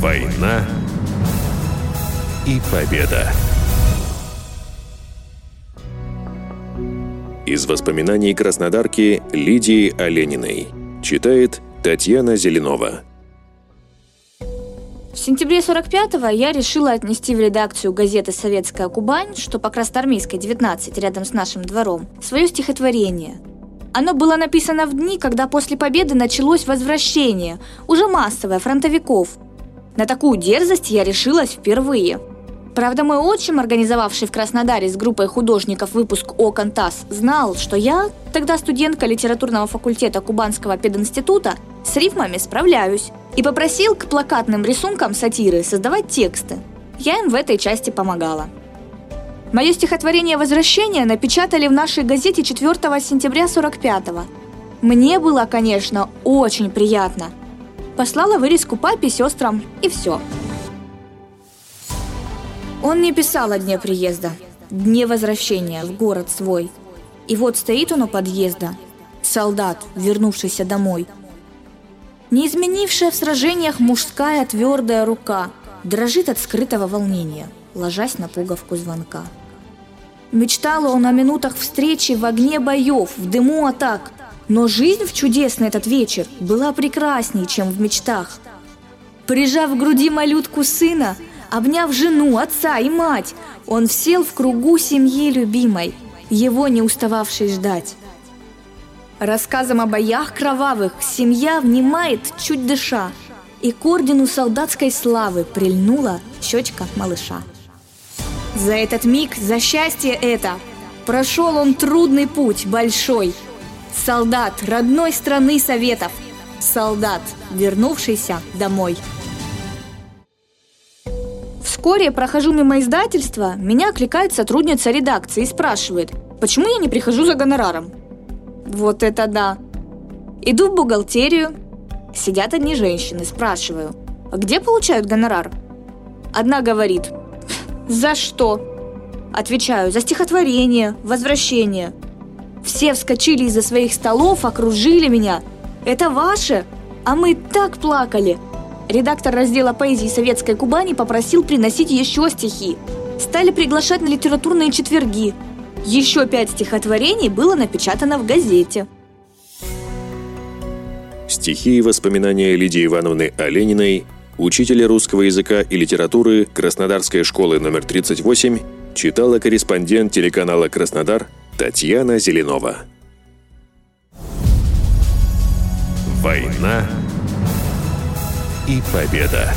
Война и победа. Из воспоминаний краснодарки Лидии Олениной. Читает Татьяна Зеленова. В сентябре 45-го я решила отнести в редакцию газеты «Советская Кубань», что по Красноармейской, 19, рядом с нашим двором, свое стихотворение. Оно было написано в дни, когда после победы началось возвращение, уже массовое, фронтовиков. На такую дерзость я решилась впервые. Правда, мой отчим, организовавший в Краснодаре с группой художников выпуск «Окон ТАСС», знал, что я, тогда студентка литературного факультета Кубанского пединститута, с рифмами справляюсь и попросил к плакатным рисункам сатиры создавать тексты. Я им в этой части помогала. Мое стихотворение «Возвращение» напечатали в нашей газете 4 сентября 45-го. Мне было, конечно, очень приятно. Послала вырезку папе, сестрам и все. Он не писал о дне приезда, дне возвращения в город свой. И вот стоит он у подъезда, солдат, вернувшийся домой – не изменившая в сражениях мужская твердая рука дрожит от скрытого волнения, ложась на пуговку звонка. Мечтала он о минутах встречи в огне боев, в дыму атак, но жизнь в чудесный этот вечер была прекрасней, чем в мечтах. Прижав к груди малютку сына, обняв жену, отца и мать, он сел в кругу семьи любимой, его не устававшей ждать. Рассказом о боях кровавых семья внимает, чуть дыша, и к ордену солдатской славы прильнула щечка малыша. За этот миг, за счастье это, прошел он трудный путь большой. Солдат родной страны Советов, солдат, вернувшийся домой. Вскоре прохожу мимо издательства, меня окликает сотрудница редакции и спрашивает, почему я не прихожу за гонораром. Вот это да! Иду в бухгалтерию. Сидят одни женщины, спрашиваю, а где получают гонорар? Одна говорит, за что? Отвечаю, за стихотворение, возвращение. Все вскочили из-за своих столов, окружили меня. Это ваше? А мы так плакали. Редактор раздела поэзии Советской Кубани попросил приносить еще стихи. Стали приглашать на литературные четверги – еще пять стихотворений было напечатано в газете. Стихи и воспоминания Лидии Ивановны Олениной, учителя русского языка и литературы Краснодарской школы номер 38, читала корреспондент телеканала «Краснодар» Татьяна Зеленова. Война и победа.